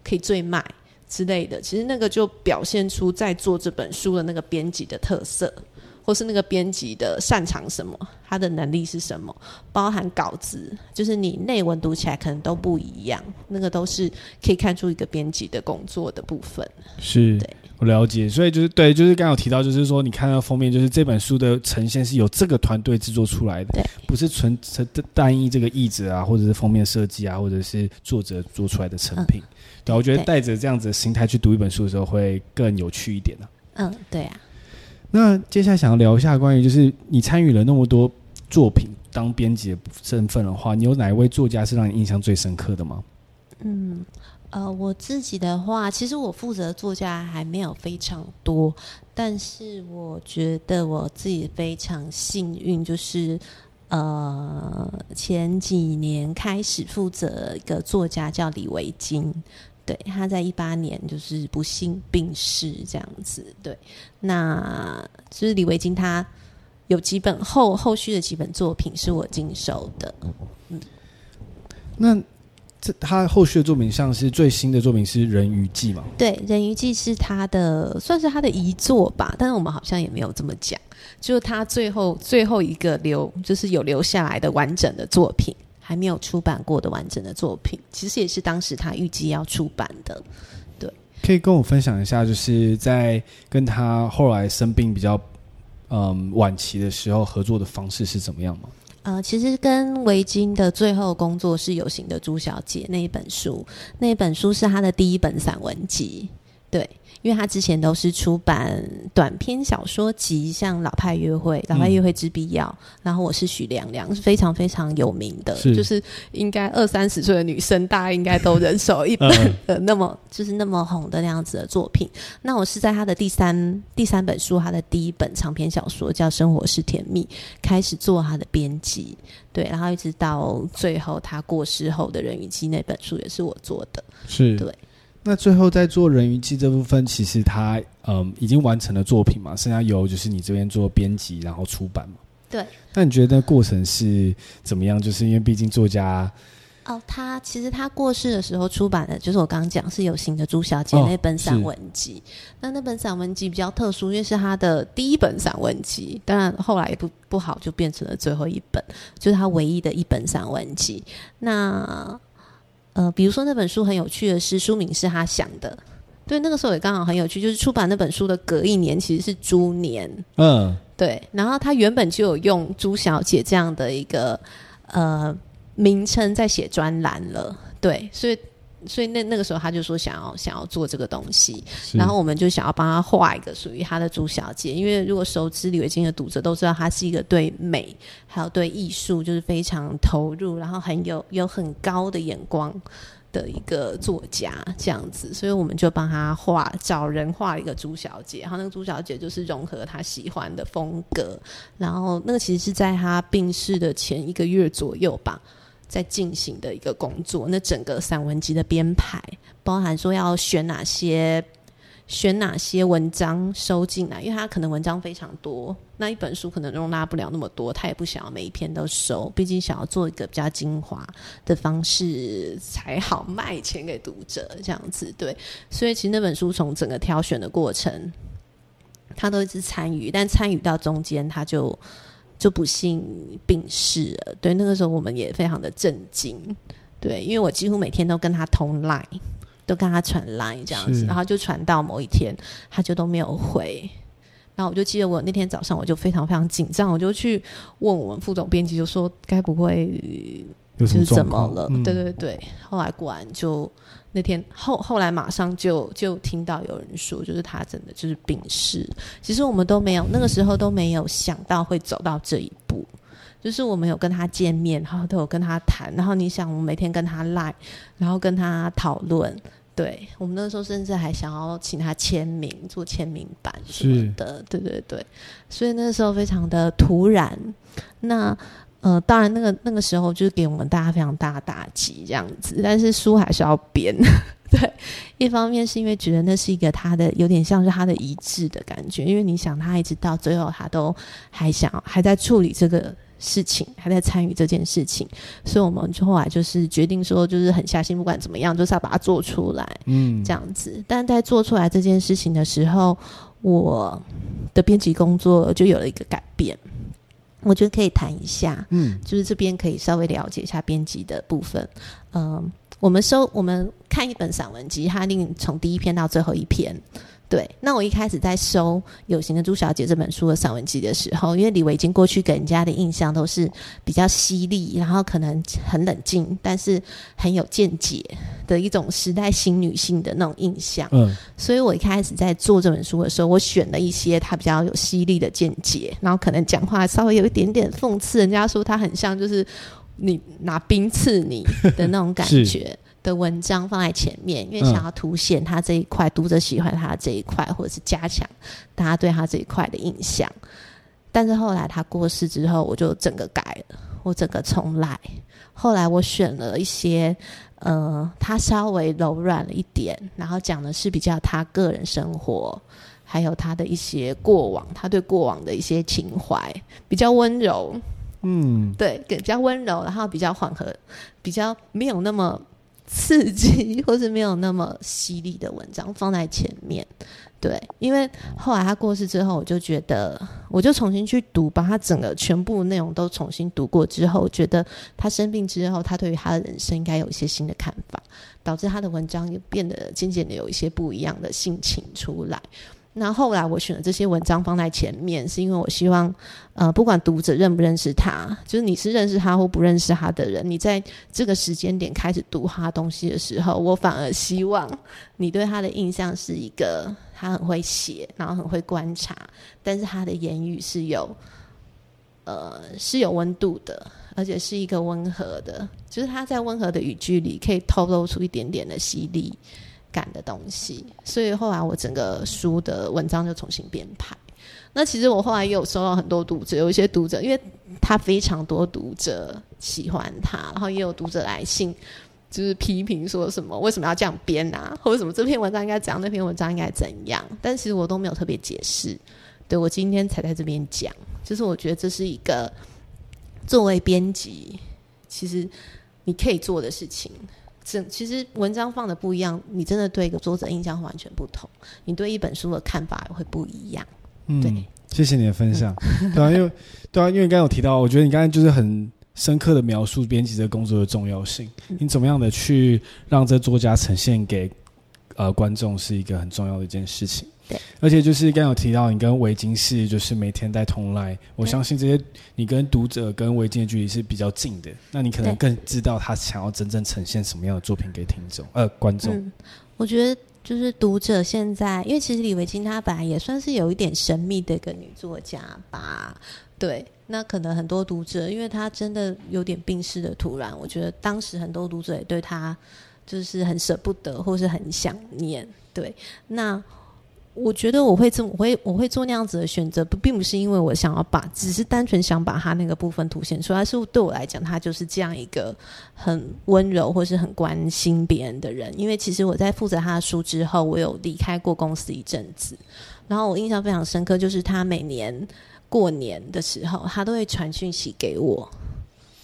可以最卖之类的？其实那个就表现出在做这本书的那个编辑的特色。或是那个编辑的擅长什么，他的能力是什么，包含稿子，就是你内文读起来可能都不一样，那个都是可以看出一个编辑的工作的部分。是，对，我了解。所以就是对，就是刚刚有提到，就是说你看到封面，就是这本书的呈现是由这个团队制作出来的，对，不是纯纯单一这个译者啊，或者是封面设计啊，或者是作者做出来的成品。嗯、对，我觉得带着这样子的心态去读一本书的时候，会更有趣一点呢、啊。嗯，对啊。那接下来想要聊一下关于就是你参与了那么多作品当编辑的身份的话，你有哪一位作家是让你印象最深刻的吗？嗯，呃，我自己的话，其实我负责作家还没有非常多，但是我觉得我自己非常幸运，就是呃前几年开始负责一个作家叫李维京。对，他在一八年就是不幸病逝，这样子。对，那就是李维京，他有几本后后续的几本作品是我经手的。嗯，那这他后续的作品，像是最新的作品是《人鱼记》嘛？对，《人鱼记》是他的算是他的遗作吧，但是我们好像也没有这么讲，就是他最后最后一个留，就是有留下来的完整的作品。还没有出版过的完整的作品，其实也是当时他预计要出版的。对，可以跟我分享一下，就是在跟他后来生病比较嗯晚期的时候合作的方式是怎么样吗？呃，其实跟维京的最后工作是有形的朱小姐那一本书，那一本书是他的第一本散文集。对。因为他之前都是出版短篇小说集，像《老派约会》《老派约会之必要》嗯，然后我是许良良，是非常非常有名的，是。就是应该二三十岁的女生，大家应该都人手一本的那么就是那么红的那样子的作品。那我是在他的第三第三本书，他的第一本长篇小说叫《生活是甜蜜》，开始做他的编辑，对，然后一直到最后他过世后的《人鱼纪》那本书也是我做的，是。对。那最后在做人鱼记这部分，其实他嗯已经完成了作品嘛，剩下由就是你这边做编辑，然后出版嘛。对。那你觉得那过程是怎么样？就是因为毕竟作家哦，他其实他过世的时候出版的，就是我刚刚讲是有形的朱小姐那本散文集。哦、那那本散文集比较特殊，因为是他的第一本散文集，当然后来也不不好，就变成了最后一本，就是他唯一的一本散文集。那呃，比如说那本书很有趣的是，书名是他想的，对，那个时候也刚好很有趣，就是出版那本书的隔一年其实是猪年，嗯，对，然后他原本就有用朱小姐这样的一个呃名称在写专栏了，对，所以。所以那那个时候他就说想要想要做这个东西，然后我们就想要帮他画一个属于他的朱小姐，因为如果熟知李维京的读者都知道，他是一个对美还有对艺术就是非常投入，然后很有有很高的眼光的一个作家这样子，所以我们就帮他画找人画一个朱小姐，然后那个朱小姐就是融合他喜欢的风格，然后那个其实是在他病逝的前一个月左右吧。在进行的一个工作，那整个散文集的编排，包含说要选哪些选哪些文章收进来，因为他可能文章非常多，那一本书可能容纳不了那么多，他也不想要每一篇都收，毕竟想要做一个比较精华的方式才好卖钱给读者这样子，对，所以其实那本书从整个挑选的过程，他都一直参与，但参与到中间他就。就不幸病逝了，对，那个时候我们也非常的震惊，对，因为我几乎每天都跟他通 line，都跟他传 line 这样子，然后就传到某一天，他就都没有回，然后我就记得我那天早上我就非常非常紧张，我就去问我们副总编辑，就说该不会就是怎么了？嗯、对对对，后来果然就。那天后后来马上就就听到有人说，就是他真的就是病逝。其实我们都没有那个时候都没有想到会走到这一步，就是我们有跟他见面，然后都有跟他谈。然后你想，我们每天跟他赖，然后跟他讨论。对，我们那时候甚至还想要请他签名，做签名版什么的。对对对，所以那个时候非常的突然。那。呃，当然，那个那个时候就是给我们大家非常大的打击这样子，但是书还是要编。对，一方面是因为觉得那是一个他的有点像是他的遗志的感觉，因为你想他一直到最后他都还想还在处理这个事情，还在参与这件事情，所以我们就后来就是决定说，就是狠下心，不管怎么样，就是要把它做出来，嗯，这样子。但在做出来这件事情的时候，我的编辑工作就有了一个改变。我觉得可以谈一下，嗯，就是这边可以稍微了解一下编辑的部分。嗯、呃，我们收我们看一本散文集，它一定从第一篇到最后一篇。对，那我一开始在收《有形的朱小姐》这本书的散文集的时候，因为李维京过去给人家的印象都是比较犀利，然后可能很冷静，但是很有见解的一种时代新女性的那种印象。嗯，所以我一开始在做这本书的时候，我选了一些她比较有犀利的见解，然后可能讲话稍微有一点点讽刺，人家说她很像就是你拿冰刺你的那种感觉。的文章放在前面，因为想要凸显他这一块，读者喜欢他这一块，或者是加强大家对他这一块的印象。但是后来他过世之后，我就整个改了，我整个重来。后来我选了一些，呃，他稍微柔软了一点，然后讲的是比较他个人生活，还有他的一些过往，他对过往的一些情怀，比较温柔。嗯，对，比较温柔，然后比较缓和，比较没有那么。刺激 或是没有那么犀利的文章放在前面，对，因为后来他过世之后，我就觉得，我就重新去读，把他整个全部内容都重新读过之后，觉得他生病之后，他对于他的人生应该有一些新的看法，导致他的文章也变得渐渐的有一些不一样的性情出来。那后来我选了这些文章放在前面，是因为我希望，呃，不管读者认不认识他，就是你是认识他或不认识他的人，你在这个时间点开始读他东西的时候，我反而希望你对他的印象是一个他很会写，然后很会观察，但是他的言语是有，呃，是有温度的，而且是一个温和的，就是他在温和的语句里可以透露出一点点的犀利。感的东西，所以后来我整个书的文章就重新编排。那其实我后来也有收到很多读者，有一些读者，因为他非常多读者喜欢他，然后也有读者来信，就是批评说什么为什么要这样编啊，或者什么这篇文章应该怎样，那篇文章应该怎样？但其实我都没有特别解释。对，我今天才在这边讲，就是我觉得这是一个作为编辑，其实你可以做的事情。其实文章放的不一样，你真的对一个作者印象会完全不同，你对一本书的看法也会不一样。嗯，对，谢谢你的分享。对啊，因 为对啊，因为刚刚有提到，我觉得你刚才就是很深刻的描述编辑这个工作的重要性。嗯，你怎么样的去让这作家呈现给呃观众，是一个很重要的一件事情。对，而且就是刚刚有提到，你跟维京是就是每天在通来，我相信这些你跟读者跟维京的距离是比较近的，那你可能更知道他想要真正呈现什么样的作品给听众呃观众。嗯，我觉得就是读者现在，因为其实李维京她本来也算是有一点神秘的一个女作家吧，对，那可能很多读者，因为她真的有点病逝的突然，我觉得当时很多读者也对她就是很舍不得，或是很想念，对，那。我觉得我会这么，我会我会做那样子的选择，不并不是因为我想要把，只是单纯想把他那个部分凸显出来。是对我来讲，他就是这样一个很温柔或是很关心别人的人。因为其实我在负责他的书之后，我有离开过公司一阵子，然后我印象非常深刻，就是他每年过年的时候，他都会传讯息给我。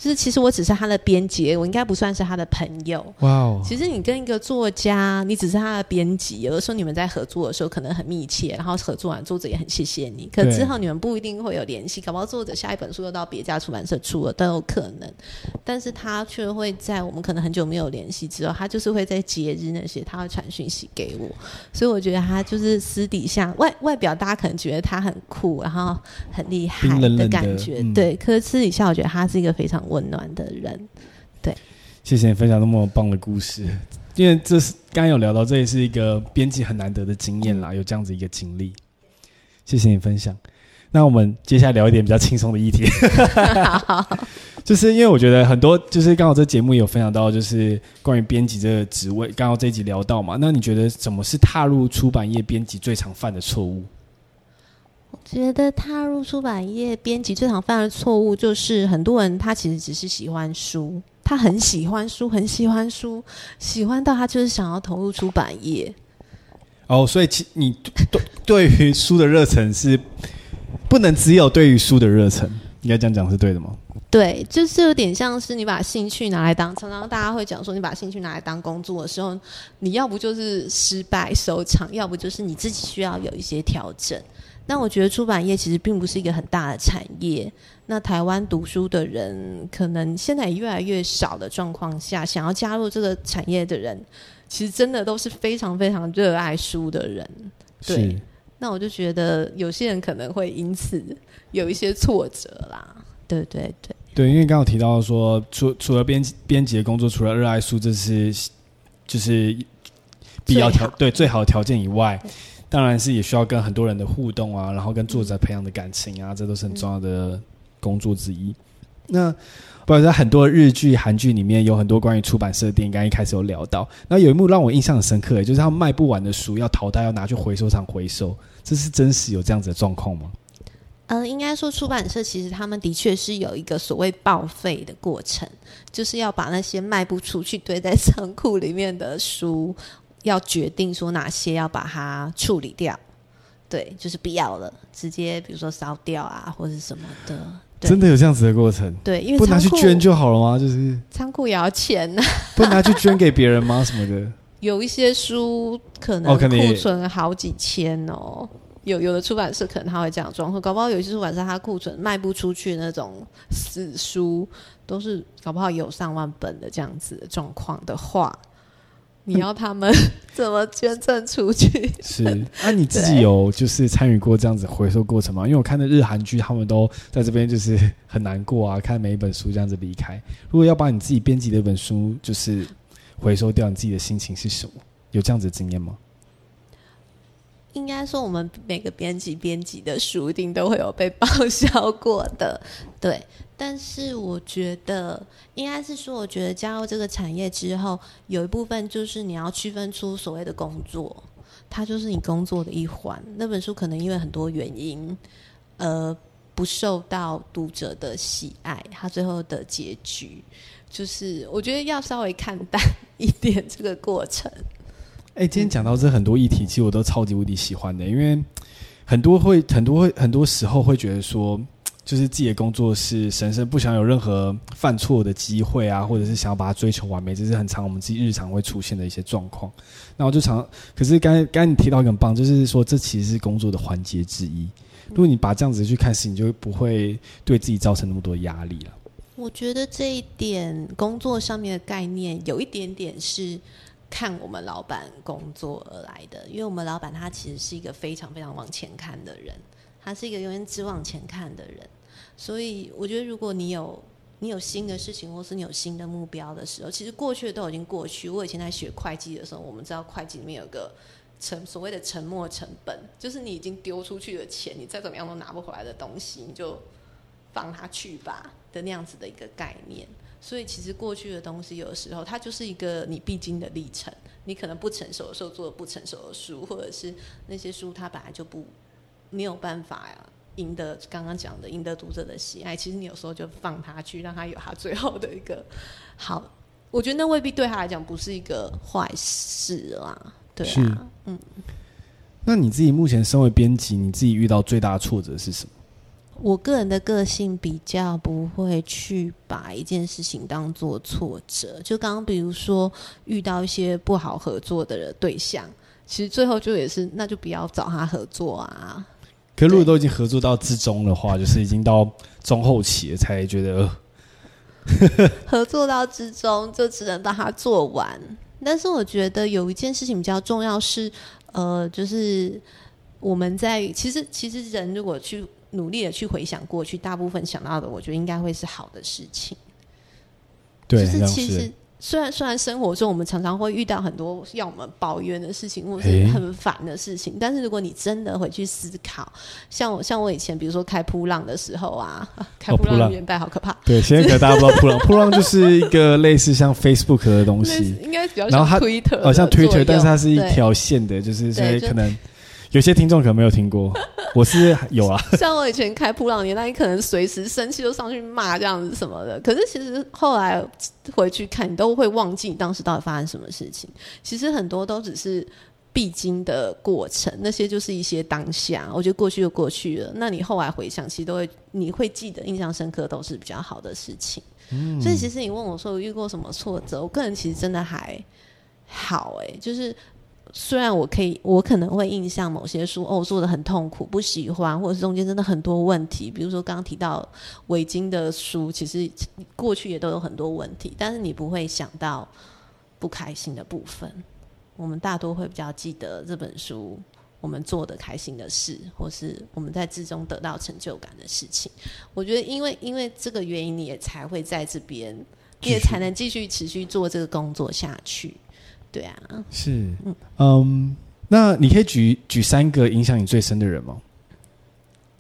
就是其实我只是他的编辑，我应该不算是他的朋友。哇哦！其实你跟一个作家，你只是他的编辑，有的时候你们在合作的时候可能很密切，然后合作完作者也很谢谢你，可之后你们不一定会有联系，搞不好作者下一本书又到别家出版社出了都有可能。但是他却会在我们可能很久没有联系之后，他就是会在节日那些他会传讯息给我，所以我觉得他就是私底下外外表大家可能觉得他很酷，然后很厉害的感觉，冷冷的，对。可是私底下我觉得他是一个非常。温暖的人，对，谢谢你分享那么棒的故事，因为这是刚刚有聊到，这也是一个编辑很难得的经验啦，有这样子一个经历，谢谢你分享。那我们接下来聊一点比较轻松的议题，就是因为我觉得很多，就是刚好这节目有分享到，就是关于编辑这个职位，刚好这一集聊到嘛，那你觉得什么是踏入出版业编辑最常犯的错误？觉得踏入出版业编辑最常犯的错误就是，很多人他其实只是喜欢书，他很喜欢书，很喜欢书，喜欢到他就是想要投入出版业。哦，所以其你对对于书的热忱是不能只有对于书的热忱，应该这样讲是对的吗？对，就是有点像是你把兴趣拿来当，常常大家会讲说，你把兴趣拿来当工作的时候，你要不就是失败收场，要不就是你自己需要有一些调整。那我觉得出版业其实并不是一个很大的产业。那台湾读书的人可能现在也越来越少的状况下，想要加入这个产业的人，其实真的都是非常非常热爱书的人。对，是那我就觉得有些人可能会因此有一些挫折啦。对对对，对，因为刚刚提到说，除除了编编辑的工作，除了热爱书，这是就是必要条对最好的条件以外。当然是也需要跟很多人的互动啊，然后跟作者培养的感情啊，这都是很重要的工作之一。那不然在很多日剧、韩剧里面有很多关于出版社的电影，刚刚一开始有聊到。然后有一幕让我印象很深刻，就是他们卖不完的书要淘汰，要拿去回收厂回收，这是真实有这样子的状况吗？呃，应该说出版社其实他们的确是有一个所谓报废的过程，就是要把那些卖不出去堆在仓库里面的书。要决定说哪些要把它处理掉，对，就是不要了，直接比如说烧掉啊，或者什么的。真的有这样子的过程？对，因为不拿去捐就好了吗？就是仓库也要钱呢，不拿去捐给别人吗？什么的？有一些书可能库存好几千哦，有有的出版社可能他会这样装，搞不好有些出版社他库存卖不出去那种死书，都是搞不好有上万本的这样子的状况的话。你要他们 怎么捐赠出去？是，那、啊、你自己有就是参与过这样子回收过程吗？因为我看的日韩剧，他们都在这边就是 很难过啊，看每一本书这样子离开。如果要把你自己编辑的一本书就是回收掉，你自己的心情是什么？有这样子的经验吗？应该说，我们每个编辑编辑的书一定都会有被报销过的，对。但是我觉得，应该是说，我觉得加入这个产业之后，有一部分就是你要区分出所谓的工作，它就是你工作的一环。那本书可能因为很多原因，呃，不受到读者的喜爱，它最后的结局，就是我觉得要稍微看淡一点这个过程。哎、今天讲到这很多议题，其实我都超级无敌喜欢的，因为很多会很多会很多时候会觉得说，就是自己的工作是神圣，不想有任何犯错的机会啊，或者是想要把它追求完美，这是很常我们自己日常会出现的一些状况。那我就常，可是刚才刚才你提到一个很棒，就是说这其实是工作的环节之一。如果你把这样子去看事，你就不会对自己造成那么多压力了。我觉得这一点工作上面的概念有一点点是。看我们老板工作而来的，因为我们老板他其实是一个非常非常往前看的人，他是一个永远只往前看的人，所以我觉得如果你有你有新的事情，或是你有新的目标的时候，其实过去的都已经过去。我以前在学会计的时候，我们知道会计里面有个沉所谓的沉没成本，就是你已经丢出去的钱，你再怎么样都拿不回来的东西，你就放他去吧的那样子的一个概念。所以，其实过去的东西，有的时候它就是一个你必经的历程。你可能不成熟的时候做的不成熟的书，或者是那些书它本来就不没有办法呀赢得刚刚讲的赢得读者的喜爱。其实你有时候就放他去，让他有他最后的一个好。我觉得那未必对他来讲不是一个坏事啦。对啊，嗯。那你自己目前身为编辑，你自己遇到最大的挫折是什么？我个人的个性比较不会去把一件事情当做挫折，就刚刚比如说遇到一些不好合作的对象，其实最后就也是那就不要找他合作啊。可如果都已经合作到至中的话，就是已经到中后期了才觉得，合作到之中就只能把它做完。但是我觉得有一件事情比较重要是，呃，就是我们在其实其实人如果去。努力的去回想过去，大部分想到的，我觉得应该会是好的事情。对，就是其实虽然虽然生活中我们常常会遇到很多要我们抱怨的事情，或者是很烦的事情，欸、但是如果你真的回去思考，像我像我以前比如说开扑浪的时候啊，开扑浪年代好可怕。对，现在可能大家不知道扑浪，扑浪就是一个类似像 Facebook 的东西，应该比较像 Twitter，好像 Twitter，但是它是一条线的，就是所以可能。有些听众可能没有听过，我是有啊。像我以前开普朗年代，你可能随时生气就上去骂这样子什么的。可是其实后来回去看，你都会忘记你当时到底发生什么事情。其实很多都只是必经的过程，那些就是一些当下，我觉得过去就过去了。那你后来回想，其实都会，你会记得印象深刻，都是比较好的事情。嗯，所以其实你问我说我遇过什么挫折，我个人其实真的还好哎、欸，就是虽然我可以，我可能会印象某些书哦做的很痛苦，不喜欢，或者是中间真的很多问题，比如说刚刚提到围巾的书，其实过去也都有很多问题，但是你不会想到不开心的部分。我们大多会比较记得这本书，我们做的开心的事，或是我们在之中得到成就感的事情。我觉得，因为因为这个原因，你也才会在这边，你也才能继续持续做这个工作下去。对啊，是，嗯，嗯，那你可以举举三个影响你最深的人吗？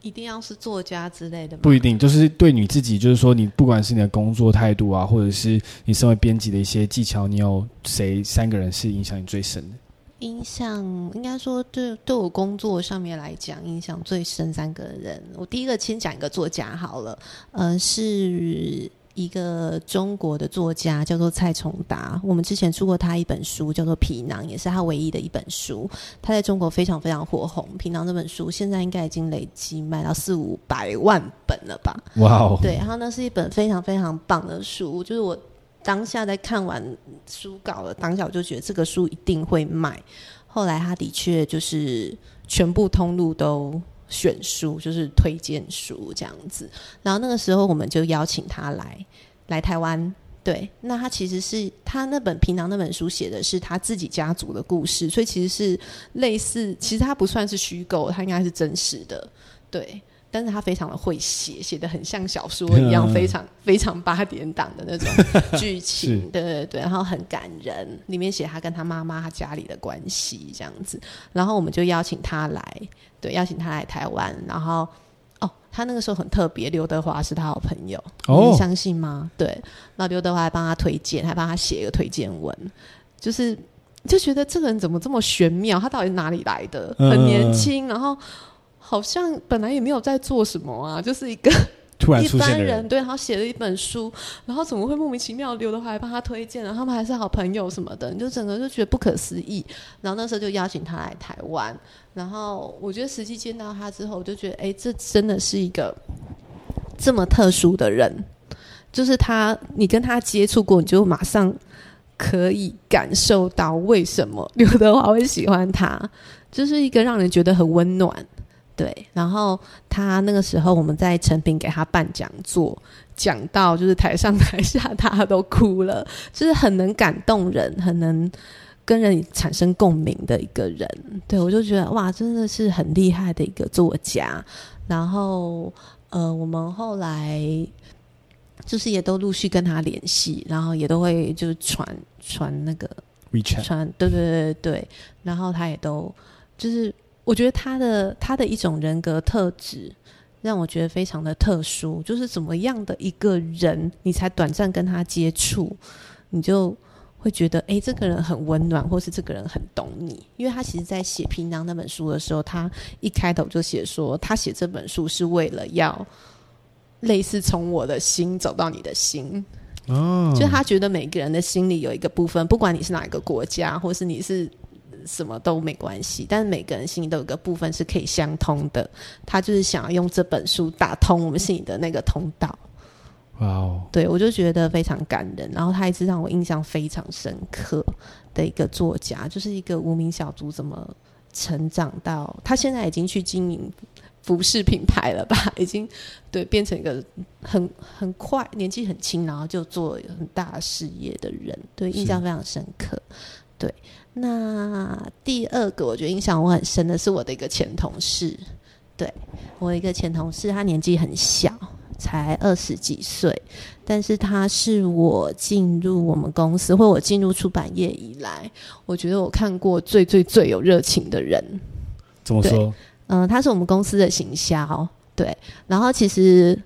一定要是作家之类的吗？不一定，就是对你自己，就是说你不管是你的工作态度啊，或者是你身为编辑的一些技巧，你有谁三个人是影响你最深的？影响应该说对对我工作上面来讲，影响最深三个人。我第一个先讲一个作家好了，呃，是。一个中国的作家叫做蔡崇达，我们之前出过他一本书，叫做《皮囊》，也是他唯一的一本书。他在中国非常非常火红，《皮囊》这本书现在应该已经累计卖到四五百万本了吧？哇哦！对，然后那是一本非常非常棒的书，就是我当下在看完书稿了，当下我就觉得这个书一定会卖。后来他的确就是全部通路都。选书就是推荐书这样子，然后那个时候我们就邀请他来来台湾。对，那他其实是他那本《平常》那本书写的是他自己家族的故事，所以其实是类似，其实他不算是虚构，他应该是真实的。对。但是他非常的会写，写的很像小说一样，非常非常八点档的那种 剧情，对对对，然后很感人。里面写他跟他妈妈他家里的关系这样子，然后我们就邀请他来，对，邀请他来台湾。然后哦，他那个时候很特别，刘德华是他好朋友，哦、你相信吗？对，那刘德华还帮他推荐，还帮他写一个推荐文，就是就觉得这个人怎么这么玄妙？他到底哪里来的？很年轻，然后。好像本来也没有在做什么啊，就是一个 突然一般人，对，然后写了一本书，然后怎么会莫名其妙刘德华还帮他推荐，然后他们还是好朋友什么的，你就整个就觉得不可思议。然后那时候就邀请他来台湾，然后我觉得实际见到他之后，我就觉得，哎，这真的是一个这么特殊的人，就是他，你跟他接触过，你就马上可以感受到为什么刘德华会喜欢他，就是一个让人觉得很温暖。对，然后他那个时候我们在成品给他办讲座，讲到就是台上台下 大家都哭了，就是很能感动人，很能跟人产生共鸣的一个人。对，我就觉得哇，真的是很厉害的一个作家。然后呃，我们后来就是也都陆续跟他联系，然后也都会就是传传那个 WeChat，传对对对对，然后他也都就是。我觉得他的他的一种人格特质让我觉得非常的特殊，就是怎么样的一个人，你才短暂跟他接触，你就会觉得，哎，这个人很温暖，或是这个人很懂你。因为他其实在写《平囊》那本书的时候，他一开头就写说，他写这本书是为了要类似从我的心走到你的心。哦，就他觉得每个人的心里有一个部分，不管你是哪一个国家，或是你是。什么都没关系，但是每个人心里都有个部分是可以相通的。他就是想要用这本书打通我们心里的那个通道。哇哦！对，我就觉得非常感人。然后他一直让我印象非常深刻的一个作家，就是一个无名小卒怎么成长到他现在已经去经营服饰品牌了吧？已经对变成一个很很快年纪很轻，然后就做很大事业的人。对，印象非常深刻。对。那第二个，我觉得印象我很深的是我的一个前同事，对，我一个前同事，他年纪很小，才二十几岁，但是他是我进入我们公司或我进入出版业以来，我觉得我看过最最最有热情的人。怎么说？嗯、呃，他是我们公司的行销，对，然后其实。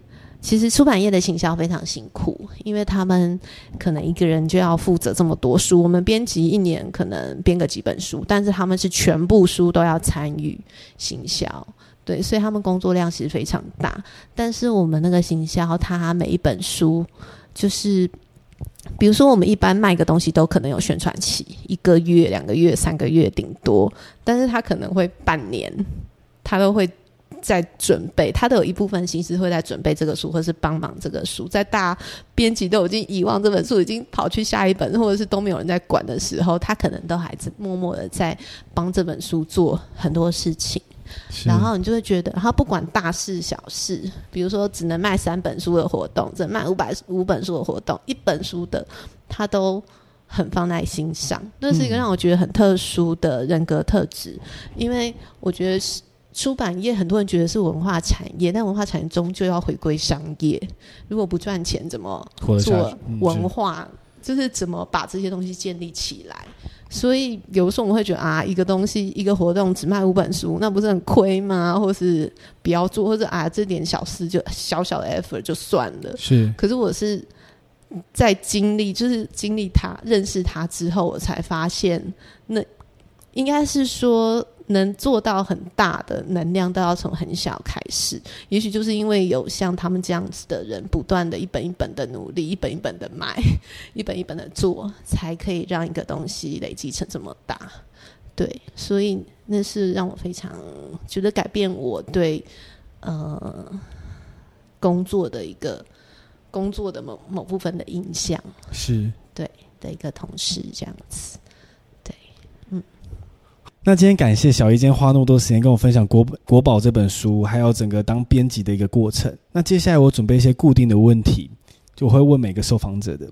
其实出版业的行销非常辛苦，因为他们可能一个人就要负责这么多书。我们编辑一年可能编个几本书，但是他们是全部书都要参与行销，对，所以他们工作量其实非常大。但是我们那个行销，他每一本书就是比如说我们一般卖个东西都可能有宣传期，一个月、两个月、三个月顶多，但是他可能会半年，他都会。在准备，他都有一部分心思会在准备这个书，或是帮忙这个书。在大编辑都已经遗忘这本书，已经跑去下一本，或者是都没有人在管的时候，他可能都还在默默的在帮这本书做很多事情。然后你就会觉得，他不管大事小事，比如说只能卖三本书的活动，只能卖五百五本书的活动，一本书的他都很放在心上。这是一个让我觉得很特殊的人格特质，嗯、因为我觉得是。出版业很多人觉得是文化产业，但文化产业终究要回归商业。如果不赚钱，怎么做文化？嗯、是就是怎么把这些东西建立起来？所以有时候我们会觉得啊，一个东西一个活动只卖五本书，那不是很亏吗？或是不要做，或者啊，这点小事就小小的 effort 就算了。是。可是我是在经历，就是经历他认识他之后，我才发现，那应该是说。能做到很大的能量，都要从很小开始。也许就是因为有像他们这样子的人，不断的一本一本的努力，一本一本的买，一本一本的做，才可以让一个东西累积成这么大。对，所以那是让我非常觉得改变我对呃工作的一个工作的某某部分的印象。是对的一个同事这样子。那今天感谢小一今天花那么多时间跟我分享国国宝这本书，还有整个当编辑的一个过程。那接下来我准备一些固定的问题，就会问每个受访者的。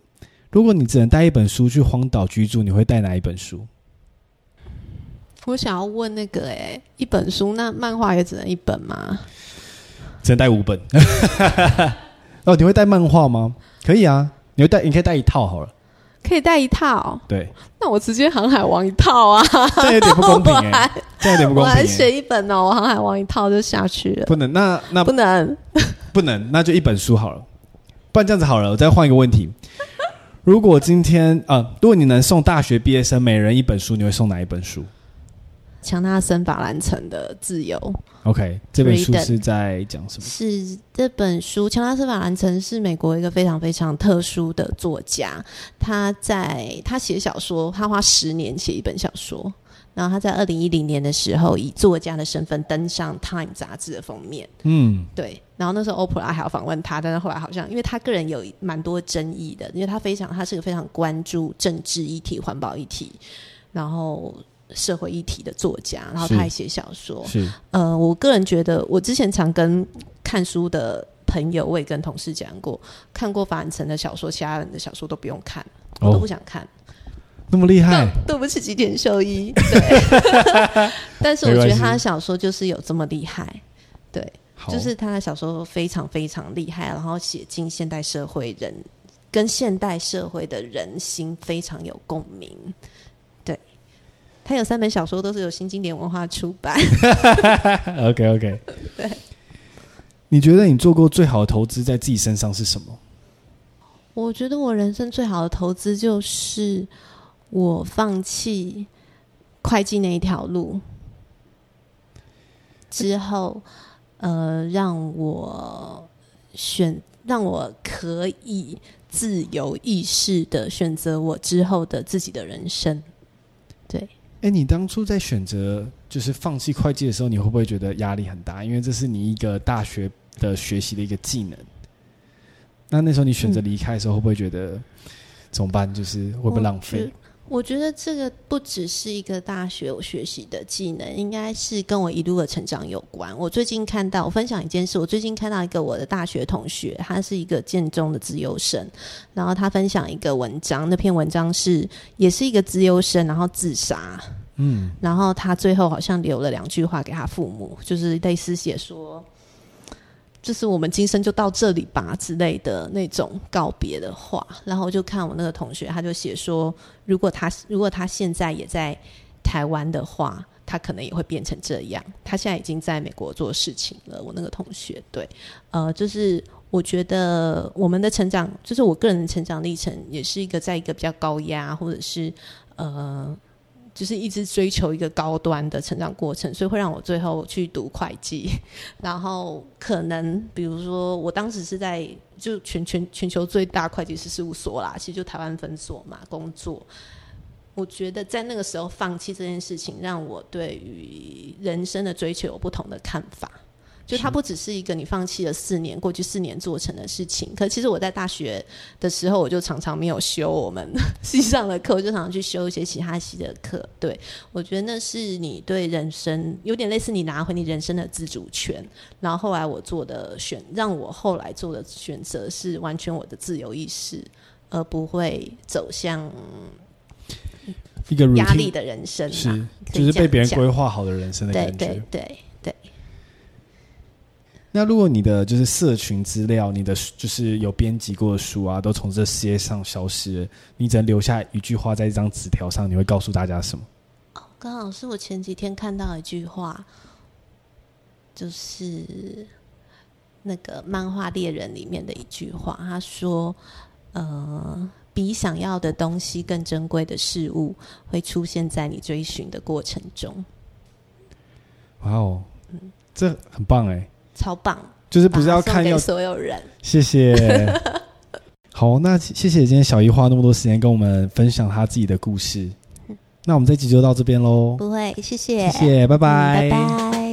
如果你只能带一本书去荒岛居住，你会带哪一本书？我想要问那个、欸，诶，一本书，那漫画也只能一本吗？只能带五本。哦，你会带漫画吗？可以啊，你会带，你可以带一套好了。可以带一套，对，那我直接航海王一套啊，这有点不公平哎，这有点不公平。我还选一本哦，我航海王一套就下去了。不能，那那不能，不能，那就一本书好了。不然这样子好了，我再换一个问题。如果今天啊、呃，如果你能送大学毕业生每人一本书，你会送哪一本书？强纳森·法兰城的《自由》。OK，这本书是在讲什么？是这本书，强纳森·法兰城是美国一个非常非常特殊的作家。他在他写小说，他花十年写一本小说。然后他在二零一零年的时候，以作家的身份登上《Time》杂志的封面。嗯，对。然后那时候欧普拉还要访问他，但是后来好像因为他个人有蛮多争议的，因为他非常他是个非常关注政治议题、环保议题，然后。社会议题的作家，然后他还写小说。是，呃，我个人觉得，我之前常跟看书的朋友，我也跟同事讲过，看过法兰城的小说，其他人的小说都不用看，我都不想看。哦、那么厉害？对不起，吉田秀一。对，但是我觉得他的小说就是有这么厉害。对，就是他的小说非常非常厉害，然后写进现代社会人跟现代社会的人心非常有共鸣。他有三本小说，都是由新经典文化出版。OK OK，对。你觉得你做过最好的投资在自己身上是什么？我觉得我人生最好的投资就是我放弃会计那一条路之后，呃，让我选，让我可以自由意识的选择我之后的自己的人生。对。哎，你当初在选择就是放弃会计的时候，你会不会觉得压力很大？因为这是你一个大学的学习的一个技能。那那时候你选择离开的时候，会不会觉得怎么办？就是会不会浪费？我觉得这个不只是一个大学我学习的技能，应该是跟我一路的成长有关。我最近看到，我分享一件事，我最近看到一个我的大学同学，他是一个建中的资优生，然后他分享一个文章，那篇文章是也是一个资优生，然后自杀，嗯，然后他最后好像留了两句话给他父母，就是类似写说。就是我们今生就到这里吧之类的那种告别的话，然后就看我那个同学，他就写说，如果他如果他现在也在台湾的话，他可能也会变成这样。他现在已经在美国做事情了。我那个同学，对，呃，就是我觉得我们的成长，就是我个人的成长历程，也是一个在一个比较高压或者是呃。就是一直追求一个高端的成长过程，所以会让我最后去读会计。然后可能比如说，我当时是在就全全全球最大会计师事务所啦，其实就台湾分所嘛工作。我觉得在那个时候放弃这件事情，让我对于人生的追求有不同的看法。就它不只是一个你放弃了四年，过去四年做成的事情。可其实我在大学的时候，我就常常没有修我们 系上的课，我就常常去修一些其他系的课。对，我觉得那是你对人生有点类似你拿回你人生的自主权。然后后来我做的选，让我后来做的选择是完全我的自由意识，而不会走向一个压力的人生。是，就是被别人规划好的人生的感觉。对对对。那如果你的就是社群资料，你的就是有编辑过的书啊，都从这世界上消失了，你只能留下一句话在一张纸条上，你会告诉大家什么？哦，刚好是我前几天看到一句话，就是那个漫画猎人里面的一句话，他说：“呃，比想要的东西更珍贵的事物，会出现在你追寻的过程中。”哇哦，嗯，这很棒哎。超棒，就是不是要看要所有人。谢谢。好，那谢谢今天小姨花那么多时间跟我们分享她自己的故事。那我们这集就到这边喽。不会，谢谢，谢谢，拜拜，嗯，拜拜。